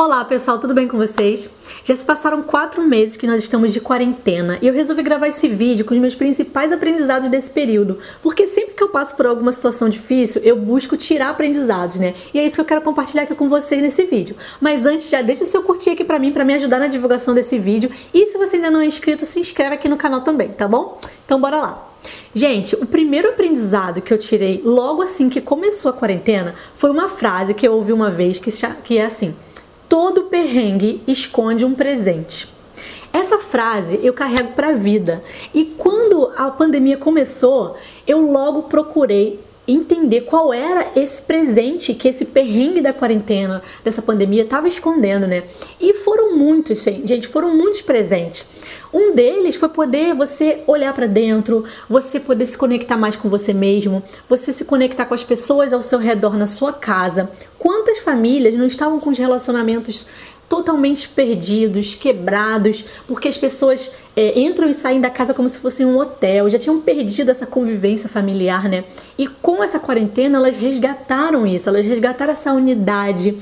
Olá pessoal, tudo bem com vocês? Já se passaram quatro meses que nós estamos de quarentena e eu resolvi gravar esse vídeo com os meus principais aprendizados desse período, porque sempre que eu passo por alguma situação difícil eu busco tirar aprendizados, né? E é isso que eu quero compartilhar aqui com vocês nesse vídeo. Mas antes, já deixa o seu curtir aqui pra mim, pra me ajudar na divulgação desse vídeo e se você ainda não é inscrito, se inscreve aqui no canal também, tá bom? Então bora lá! Gente, o primeiro aprendizado que eu tirei logo assim que começou a quarentena foi uma frase que eu ouvi uma vez que, que é assim: todo perrengue esconde um presente. Essa frase eu carrego para a vida. E quando a pandemia começou, eu logo procurei entender qual era esse presente que esse perrengue da quarentena, dessa pandemia, estava escondendo, né? E foram muitos, gente, foram muitos presentes. Um deles foi poder você olhar para dentro, você poder se conectar mais com você mesmo, você se conectar com as pessoas ao seu redor na sua casa. Quantas famílias não estavam com os relacionamentos totalmente perdidos, quebrados, porque as pessoas é, entram e saem da casa como se fosse um hotel, já tinham perdido essa convivência familiar, né? E com essa quarentena elas resgataram isso, elas resgataram essa unidade,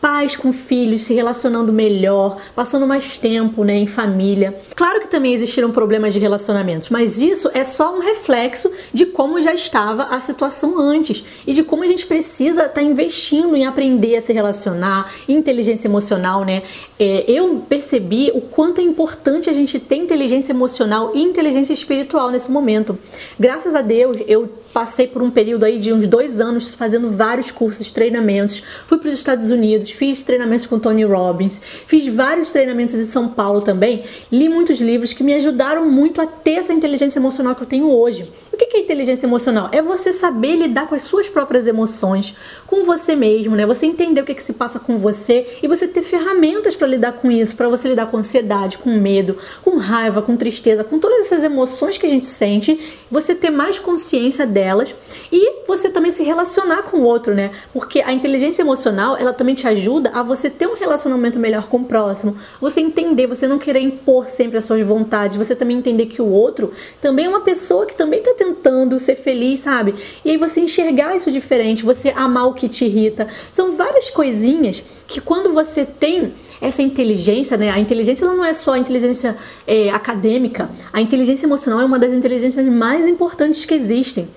pais com filhos se relacionando melhor, passando mais tempo né, em família. Claro que também existiram problemas de relacionamentos, mas isso é só um reflexo de como já estava a situação antes e de como a gente precisa estar tá investindo em aprender a se relacionar, inteligência emocional, né? É, eu percebi o quanto é importante a gente ter inteligência emocional e inteligência espiritual nesse momento. Graças a Deus, eu passei por um período aí de uns dois anos fazendo vários cursos, treinamentos, fui para os Estados Unidos fiz treinamentos com Tony Robbins, fiz vários treinamentos em São Paulo também, li muitos livros que me ajudaram muito a ter essa inteligência emocional que eu tenho hoje. O que é inteligência emocional? É você saber lidar com as suas próprias emoções, com você mesmo, né? Você entender o que, é que se passa com você e você ter ferramentas para lidar com isso, para você lidar com ansiedade, com medo, com raiva, com tristeza, com todas essas emoções que a gente sente, você ter mais consciência delas e você também se relacionar com o outro, né? Porque a inteligência emocional, ela também te ajuda ajuda a você ter um relacionamento melhor com o próximo, você entender, você não querer impor sempre as suas vontades, você também entender que o outro também é uma pessoa que também está tentando ser feliz, sabe? E aí você enxergar isso diferente, você amar o que te irrita. São várias coisinhas que quando você tem essa inteligência, né? A inteligência não é só a inteligência é, acadêmica, a inteligência emocional é uma das inteligências mais importantes que existem.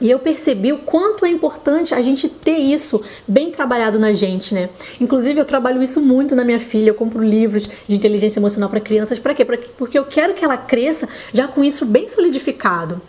E eu percebi o quanto é importante a gente ter isso bem trabalhado na gente, né? Inclusive, eu trabalho isso muito na minha filha. Eu compro livros de inteligência emocional para crianças. Para quê? Porque eu quero que ela cresça já com isso bem solidificado.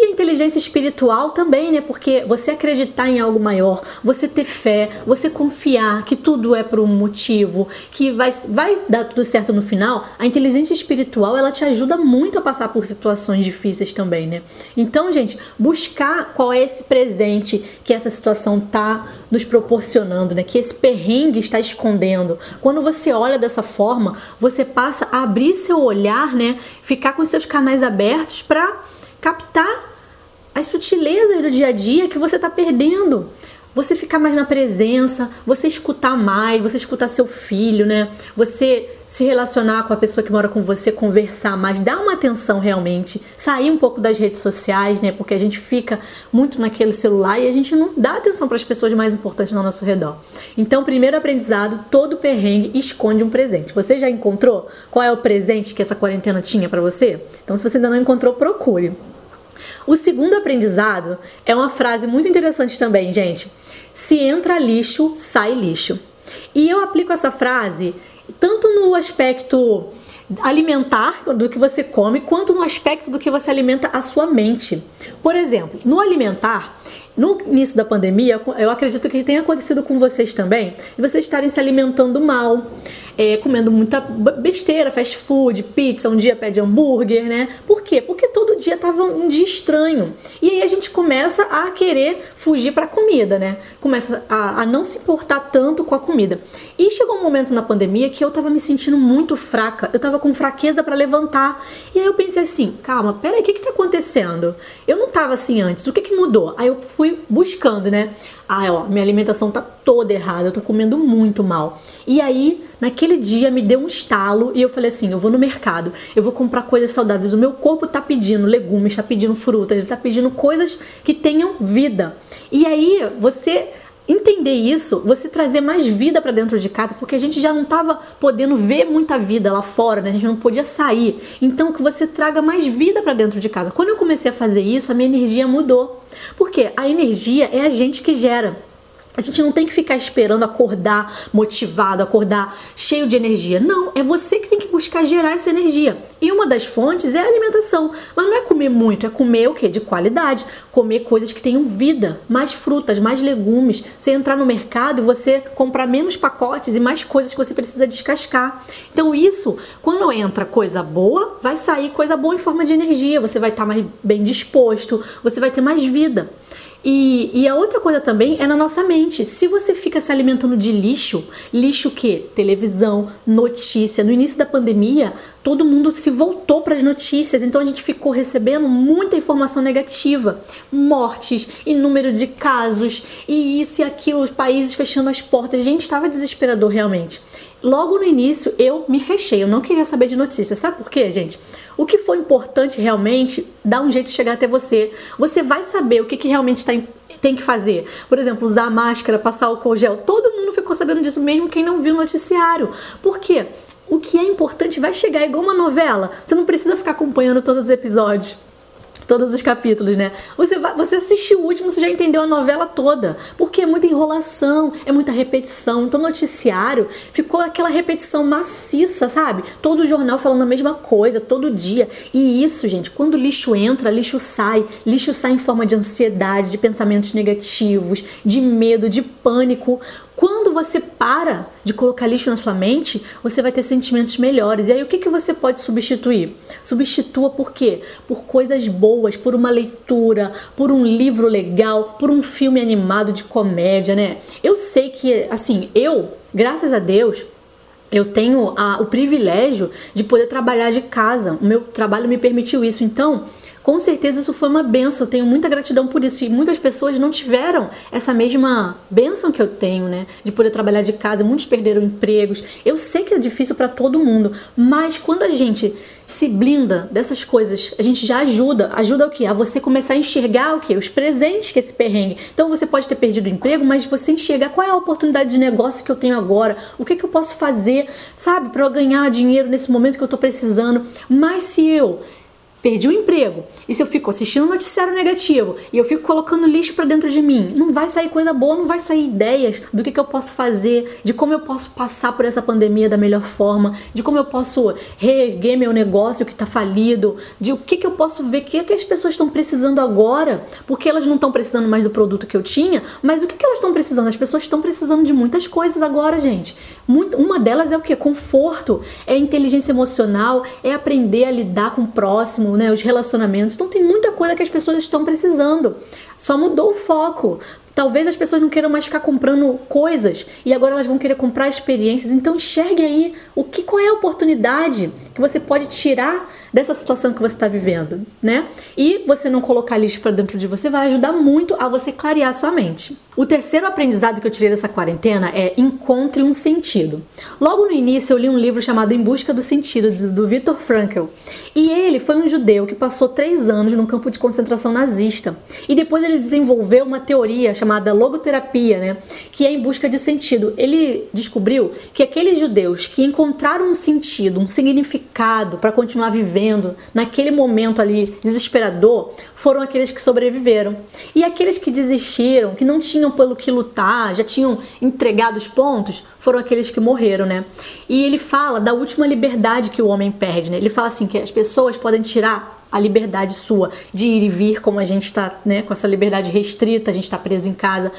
E a inteligência espiritual também, né? Porque você acreditar em algo maior, você ter fé, você confiar que tudo é por um motivo, que vai, vai dar tudo certo no final. A inteligência espiritual, ela te ajuda muito a passar por situações difíceis também, né? Então, gente, buscar qual é esse presente que essa situação está nos proporcionando, né? Que esse perrengue está escondendo. Quando você olha dessa forma, você passa a abrir seu olhar, né? Ficar com seus canais abertos para captar as sutilezas do dia a dia que você está perdendo você ficar mais na presença, você escutar mais, você escutar seu filho, né? Você se relacionar com a pessoa que mora com você, conversar mais, dar uma atenção realmente, sair um pouco das redes sociais, né? Porque a gente fica muito naquele celular e a gente não dá atenção para as pessoas mais importantes ao nosso redor. Então, primeiro aprendizado, todo perrengue esconde um presente. Você já encontrou qual é o presente que essa quarentena tinha para você? Então, se você ainda não encontrou, procure. O segundo aprendizado é uma frase muito interessante também, gente. Se entra lixo, sai lixo. E eu aplico essa frase tanto no aspecto alimentar do que você come, quanto no aspecto do que você alimenta a sua mente. Por exemplo, no alimentar, no início da pandemia, eu acredito que tenha acontecido com vocês também, de vocês estarem se alimentando mal, é, comendo muita besteira, fast food, pizza, um dia pede hambúrguer, né? Por quê? Porque todo dia tava um dia estranho. E aí a gente começa a querer fugir para comida, né? Começa a, a, não se importar tanto com a comida. E chegou um momento na pandemia que eu tava me sentindo muito fraca, eu tava com fraqueza para levantar. E aí eu pensei assim, calma, peraí, o que que tá acontecendo? Eu não tava assim antes, o que que mudou? Aí eu fui buscando, né? Ah, ó, minha alimentação tá toda errada, eu tô comendo muito mal. E aí, naquele dia me deu um estalo e eu falei assim: eu vou no mercado, eu vou comprar coisas saudáveis. O meu corpo tá pedindo legumes, tá pedindo frutas, tá pedindo coisas que tenham vida. E aí, você entender isso, você trazer mais vida para dentro de casa, porque a gente já não estava podendo ver muita vida lá fora, né? A gente não podia sair. Então que você traga mais vida para dentro de casa. Quando eu comecei a fazer isso, a minha energia mudou. Porque a energia é a gente que gera. A gente não tem que ficar esperando acordar motivado, acordar cheio de energia. Não, é você que tem que buscar gerar essa energia. E uma das fontes é a alimentação. Mas não é comer muito, é comer o que? De qualidade. Comer coisas que tenham vida, mais frutas, mais legumes. Você entrar no mercado e você comprar menos pacotes e mais coisas que você precisa descascar. Então, isso, quando entra coisa boa, vai sair coisa boa em forma de energia. Você vai estar mais bem disposto, você vai ter mais vida. E, e, a outra coisa também é na nossa mente. Se você fica se alimentando de lixo, lixo que? Televisão, notícia. No início da pandemia, todo mundo se voltou para as notícias, então a gente ficou recebendo muita informação negativa, mortes e número de casos, e isso e aquilo, os países fechando as portas. Gente estava desesperador realmente. Logo no início eu me fechei, eu não queria saber de notícias. Sabe por quê, gente? O que for importante realmente dá um jeito de chegar até você. Você vai saber o que, que realmente tá, tem que fazer. Por exemplo, usar máscara, passar o gel. Todo mundo ficou sabendo disso, mesmo quem não viu o noticiário. Por quê? O que é importante vai chegar igual uma novela. Você não precisa ficar acompanhando todos os episódios todos os capítulos, né? Você, vai, você assistiu o último, você já entendeu a novela toda. Porque é muita enrolação, é muita repetição. Então, noticiário ficou aquela repetição maciça, sabe? Todo jornal falando a mesma coisa, todo dia. E isso, gente, quando lixo entra, lixo sai. Lixo sai em forma de ansiedade, de pensamentos negativos, de medo, de pânico. Quando você para de colocar lixo na sua mente, você vai ter sentimentos melhores. E aí o que, que você pode substituir? Substitua por quê? Por coisas boas, por uma leitura, por um livro legal, por um filme animado de comédia, né? Eu sei que, assim, eu, graças a Deus, eu tenho a, o privilégio de poder trabalhar de casa. O meu trabalho me permitiu isso. Então, com certeza isso foi uma benção. Eu tenho muita gratidão por isso. E muitas pessoas não tiveram essa mesma benção que eu tenho, né? De poder trabalhar de casa. Muitos perderam empregos. Eu sei que é difícil para todo mundo, mas quando a gente se blinda dessas coisas, a gente já ajuda. Ajuda o quê? A você começar a enxergar o quê? Os presentes que esse perrengue. Então você pode ter perdido o emprego, mas você enxergar qual é a oportunidade de negócio que eu tenho agora, o que, que eu posso fazer, sabe, para ganhar dinheiro nesse momento que eu tô precisando. Mas se eu perdi o emprego, e se eu fico assistindo um noticiário negativo e eu fico colocando lixo para dentro de mim, não vai sair coisa boa, não vai sair ideias do que, que eu posso fazer, de como eu posso passar por essa pandemia da melhor forma, de como eu posso reerguer meu negócio que está falido, de o que, que eu posso ver, que, que as pessoas estão precisando agora, porque elas não estão precisando mais do produto que eu tinha, mas o que, que elas estão precisando? As pessoas estão precisando de muitas coisas agora, gente. Muito, uma delas é o que? Conforto, é inteligência emocional, é aprender a lidar com o próximo né, os relacionamentos. Então tem muita coisa que as pessoas estão precisando. Só mudou o foco. Talvez as pessoas não queiram mais ficar comprando coisas e agora elas vão querer comprar experiências. Então enxergue aí o que qual é a oportunidade que você pode tirar dessa situação que você está vivendo, né? E você não colocar lixo para dentro de você vai ajudar muito a você clarear sua mente. O terceiro aprendizado que eu tirei dessa quarentena é encontre um sentido. Logo no início eu li um livro chamado Em Busca do Sentido, do Viktor Frankl. E ele foi um judeu que passou três anos num campo de concentração nazista. E depois ele desenvolveu uma teoria chamada logoterapia, né? Que é em busca de sentido. Ele descobriu que aqueles judeus que encontraram um sentido, um significado para continuar vivendo naquele momento ali desesperador, foram aqueles que sobreviveram. E aqueles que desistiram, que não tinham pelo que lutar, já tinham entregado os pontos, foram aqueles que morreram, né? E ele fala da última liberdade que o homem perde, né? Ele fala assim que as pessoas podem tirar a liberdade sua de ir e vir, como a gente está, né, com essa liberdade restrita, a gente está preso em casa.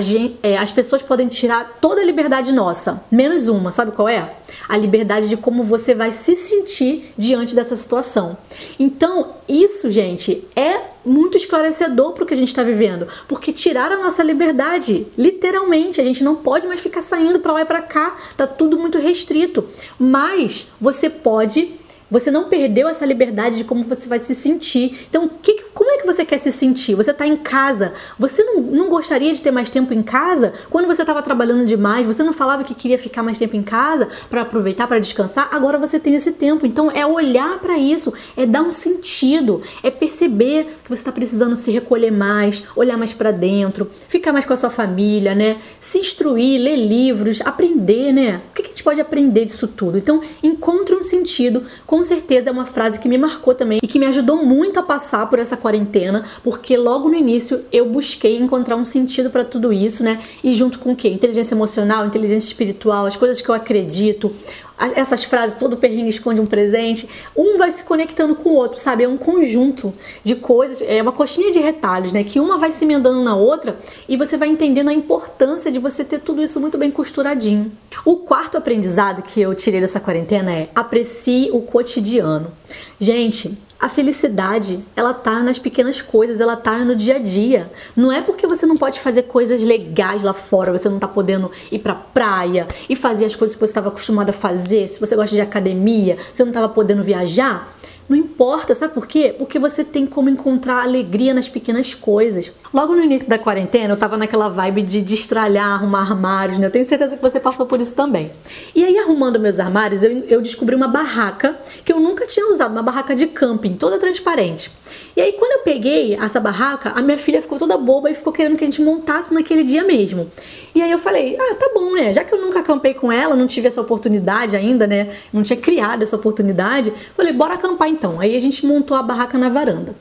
Gente, é, as pessoas podem tirar toda a liberdade nossa, menos uma, sabe qual é? A liberdade de como você vai se sentir diante dessa situação. Então, isso, gente, é muito esclarecedor para o que a gente está vivendo, porque tirar a nossa liberdade, literalmente, a gente não pode mais ficar saindo para lá e para cá, tá tudo muito restrito. Mas você pode você não perdeu essa liberdade de como você vai se sentir. Então, que, como é que que você quer se sentir? Você está em casa. Você não, não gostaria de ter mais tempo em casa? Quando você estava trabalhando demais, você não falava que queria ficar mais tempo em casa para aproveitar, para descansar? Agora você tem esse tempo. Então é olhar para isso, é dar um sentido, é perceber que você está precisando se recolher mais, olhar mais para dentro, ficar mais com a sua família, né? Se instruir, ler livros, aprender, né? O que gente pode aprender disso tudo? Então, encontre um sentido. Com certeza é uma frase que me marcou também e que me ajudou muito a passar por essa quarentena, porque logo no início eu busquei encontrar um sentido para tudo isso, né? E junto com o quê? Inteligência emocional, inteligência espiritual, as coisas que eu acredito, essas frases, todo perrengue esconde um presente, um vai se conectando com o outro, sabe? É um conjunto de coisas, é uma coxinha de retalhos, né? Que uma vai se emendando na outra e você vai entendendo a importância de você ter tudo isso muito bem costuradinho. O quarto aprendizado que eu tirei dessa quarentena é aprecie o cotidiano. Gente, a felicidade, ela tá nas pequenas coisas, ela tá no dia a dia. Não é porque você não pode fazer coisas legais lá fora, você não tá podendo ir pra praia e fazer as coisas que você estava acostumado a fazer, se você gosta de academia, você não estava podendo viajar, não importa, sabe por quê? Porque você tem como encontrar alegria nas pequenas coisas. Logo no início da quarentena, eu tava naquela vibe de destralhar, arrumar armários, né? Eu tenho certeza que você passou por isso também. E aí, arrumando meus armários, eu, eu descobri uma barraca que eu nunca tinha usado, uma barraca de camping, toda transparente. E aí, quando eu peguei essa barraca, a minha filha ficou toda boba e ficou querendo que a gente montasse naquele dia mesmo. E aí eu falei, ah, tá bom, né? Já que eu nunca acampei com ela, não tive essa oportunidade ainda, né? Não tinha criado essa oportunidade, falei, bora acampar então. Aí a gente montou a barraca na varanda.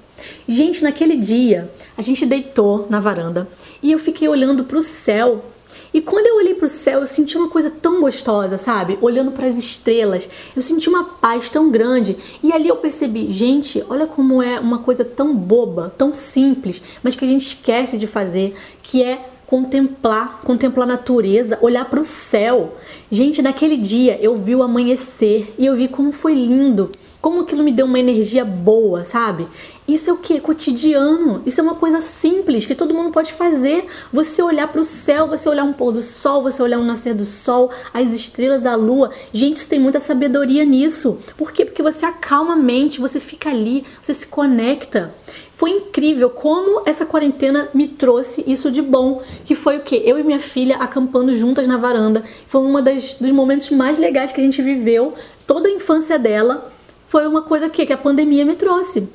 Gente, naquele dia, a gente deitou na varanda e eu fiquei olhando pro céu e quando eu olhei para o céu, eu senti uma coisa tão gostosa, sabe? Olhando para as estrelas, eu senti uma paz tão grande. E ali eu percebi, gente, olha como é uma coisa tão boba, tão simples, mas que a gente esquece de fazer, que é contemplar, contemplar a natureza, olhar para o céu. Gente, naquele dia eu vi o amanhecer e eu vi como foi lindo, como aquilo me deu uma energia boa, sabe? Isso é o que? Cotidiano. Isso é uma coisa simples que todo mundo pode fazer. Você olhar para o céu, você olhar um pôr do sol, você olhar um nascer do sol, as estrelas, a lua. Gente, isso tem muita sabedoria nisso. Por quê? Porque você acalma a mente, você fica ali, você se conecta. Foi incrível como essa quarentena me trouxe isso de bom, que foi o que eu e minha filha acampando juntas na varanda. Foi um dos momentos mais legais que a gente viveu. Toda a infância dela foi uma coisa que, que a pandemia me trouxe.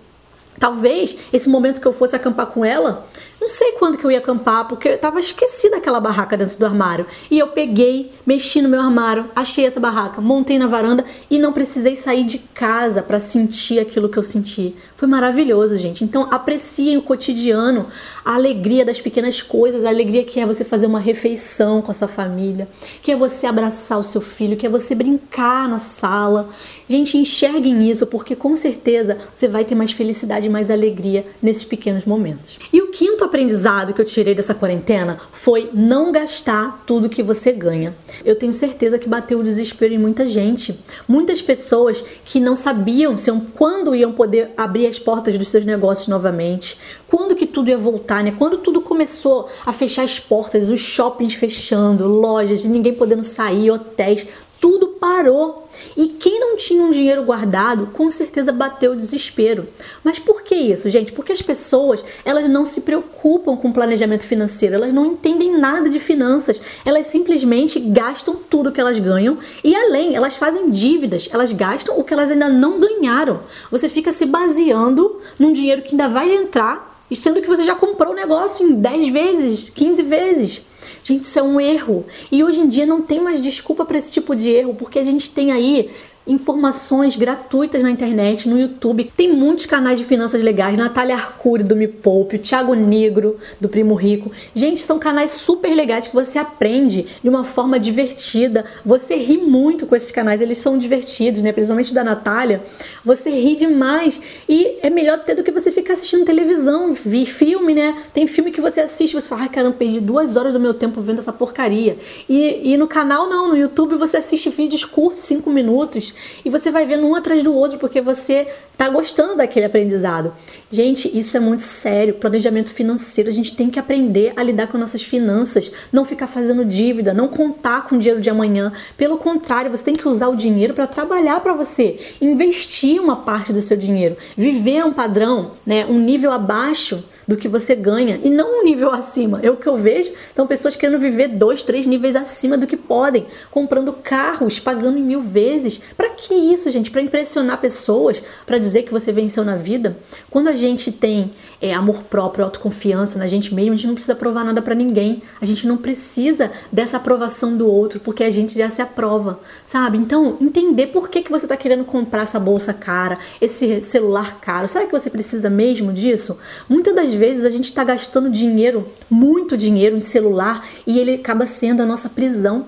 Talvez esse momento que eu fosse acampar com ela, não sei quando que eu ia acampar, porque eu tava esquecida aquela barraca dentro do armário. E eu peguei, mexi no meu armário, achei essa barraca, montei na varanda e não precisei sair de casa para sentir aquilo que eu senti. Foi maravilhoso, gente. Então apreciem o cotidiano, a alegria das pequenas coisas, a alegria que é você fazer uma refeição com a sua família, que é você abraçar o seu filho, que é você brincar na sala. Gente, enxerguem isso, porque com certeza você vai ter mais felicidade e mais alegria nesses pequenos momentos. E o quinto aprendizado que eu tirei dessa quarentena foi não gastar tudo que você ganha. Eu tenho certeza que bateu o desespero em muita gente. Muitas pessoas que não sabiam se, quando iam poder abrir as portas dos seus negócios novamente, quando que tudo ia voltar, né? Quando tudo começou a fechar as portas, os shoppings fechando, lojas, ninguém podendo sair, hotéis, tudo parou. E quem não tinha um dinheiro guardado, com certeza bateu o desespero. Mas por que isso, gente? Porque as pessoas, elas não se preocupam com planejamento financeiro, elas não entendem nada de finanças. Elas simplesmente gastam tudo que elas ganham e além, elas fazem dívidas, elas gastam o que elas ainda não ganharam. Você fica se baseando num dinheiro que ainda vai entrar, sendo que você já comprou o negócio em 10 vezes, 15 vezes. Gente, isso é um erro. E hoje em dia não tem mais desculpa para esse tipo de erro, porque a gente tem aí informações gratuitas na internet, no YouTube. Tem muitos canais de finanças legais, Natália Arcuri do Me Poupe, o Thiago Negro do Primo Rico. Gente, são canais super legais que você aprende de uma forma divertida. Você ri muito com esses canais, eles são divertidos, né? Principalmente da Natália. Você ri demais e é melhor ter do que você ficar assistindo televisão, vi filme, né? Tem filme que você assiste, você fala, ai caramba, perdi duas horas do meu tempo vendo essa porcaria. E, e no canal não, no YouTube você assiste vídeos curtos, cinco minutos e você vai vendo um atrás do outro porque você tá gostando daquele aprendizado. Gente, isso é muito sério. Planejamento financeiro, a gente tem que aprender a lidar com nossas finanças, não ficar fazendo dívida, não contar com o dinheiro de amanhã. Pelo contrário, você tem que usar o dinheiro para trabalhar para você, investir uma parte do seu dinheiro, viver um padrão, né, um nível abaixo do que você ganha e não um nível acima. É o que eu vejo, são pessoas querendo viver dois, três níveis acima do que podem, comprando carros, pagando em mil vezes. Para que isso, gente? Para impressionar pessoas, para dizer que você venceu na vida? Quando a gente tem é, amor próprio, autoconfiança na gente mesmo, a gente não precisa provar nada para ninguém. A gente não precisa dessa aprovação do outro, porque a gente já se aprova, sabe? Então, entender por que, que você está querendo comprar essa bolsa cara, esse celular caro. Será que você precisa mesmo disso? Muitas das vezes a gente está gastando dinheiro, muito dinheiro em celular e ele acaba sendo a nossa prisão.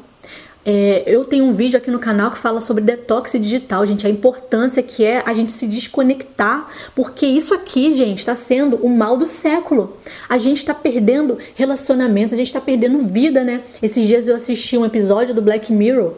É, eu tenho um vídeo aqui no canal que fala sobre detox digital, gente, a importância que é a gente se desconectar, porque isso aqui, gente, está sendo o mal do século. A gente está perdendo relacionamentos, a gente está perdendo vida, né? Esses dias eu assisti um episódio do Black Mirror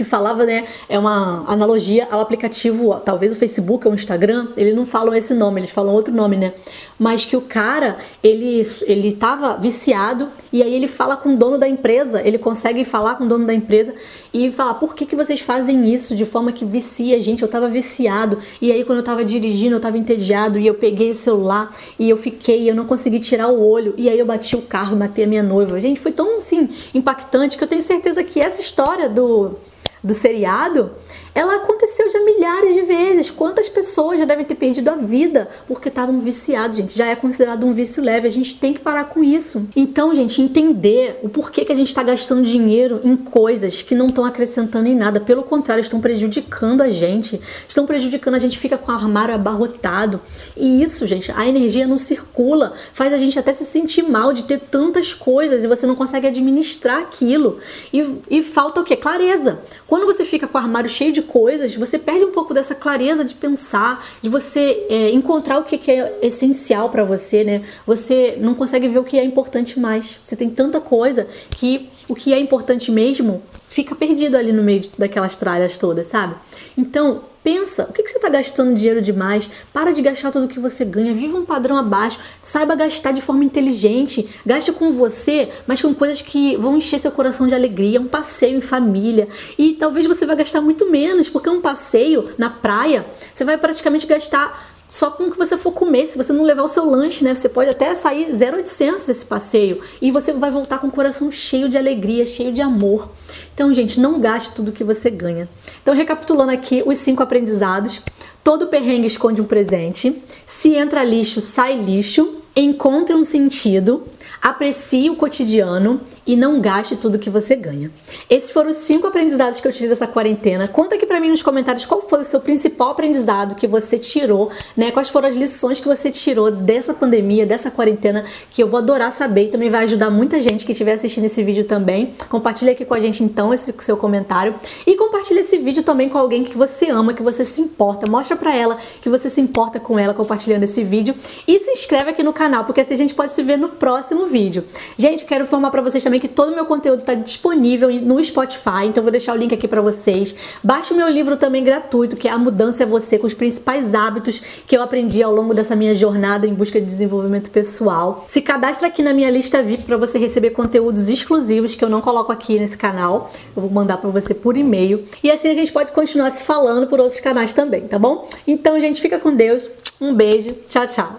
que falava, né, é uma analogia ao aplicativo, talvez o Facebook ou o Instagram, eles não falam esse nome, eles falam outro nome, né? Mas que o cara, ele ele tava viciado e aí ele fala com o dono da empresa, ele consegue falar com o dono da empresa e falar: "Por que que vocês fazem isso de forma que vicia, gente? Eu tava viciado e aí quando eu tava dirigindo, eu tava entediado e eu peguei o celular e eu fiquei, eu não consegui tirar o olho e aí eu bati o carro, matei a minha noiva". Gente, foi tão assim impactante que eu tenho certeza que essa história do do seriado, ela aconteceu já milhares de vezes. Quantas pessoas já devem ter perdido a vida porque estavam viciados, gente? Já é considerado um vício leve. A gente tem que parar com isso. Então, gente, entender o porquê que a gente está gastando dinheiro em coisas que não estão acrescentando em nada. Pelo contrário, estão prejudicando a gente. Estão prejudicando, a gente fica com o armário abarrotado. E isso, gente, a energia não circula. Faz a gente até se sentir mal de ter tantas coisas e você não consegue administrar aquilo. E, e falta o quê? Clareza. Quando você fica com o armário cheio de coisas, você perde um pouco dessa clareza de pensar, de você é, encontrar o que, que é essencial para você, né? Você não consegue ver o que é importante mais. Você tem tanta coisa que o que é importante mesmo fica perdido ali no meio daquelas tralhas todas, sabe? Então, pensa, o que, que você está gastando dinheiro demais? Para de gastar tudo que você ganha, viva um padrão abaixo, saiba gastar de forma inteligente, gaste com você, mas com coisas que vão encher seu coração de alegria, um passeio em família. E talvez você vai gastar muito menos, porque um passeio na praia, você vai praticamente gastar só com o que você for comer. Se você não levar o seu lanche, né? Você pode até sair 0,800 desse passeio e você vai voltar com o coração cheio de alegria, cheio de amor. Então, gente, não gaste tudo que você ganha. Então, recapitulando aqui os cinco aprendizados: todo perrengue esconde um presente. Se entra lixo, sai lixo. Encontre um sentido. Aprecie o cotidiano e não gaste tudo que você ganha. Esses foram os cinco aprendizados que eu tirei dessa quarentena. Conta aqui para mim nos comentários qual foi o seu principal aprendizado que você tirou, né? Quais foram as lições que você tirou dessa pandemia, dessa quarentena, que eu vou adorar saber e também vai ajudar muita gente que estiver assistindo esse vídeo também. Compartilha aqui com a gente então esse seu comentário e compartilha esse vídeo também com alguém que você ama, que você se importa. Mostra para ela que você se importa com ela compartilhando esse vídeo e se inscreve aqui no canal, porque assim a gente pode se ver no próximo vídeo. Gente, quero informar para vocês também que todo o meu conteúdo está disponível no Spotify, então vou deixar o link aqui para vocês. Baixe o meu livro também gratuito, que é A Mudança é Você, com os principais hábitos que eu aprendi ao longo dessa minha jornada em busca de desenvolvimento pessoal. Se cadastra aqui na minha lista VIP para você receber conteúdos exclusivos que eu não coloco aqui nesse canal. Eu vou mandar para você por e-mail. E assim a gente pode continuar se falando por outros canais também, tá bom? Então, gente, fica com Deus. Um beijo. Tchau, tchau.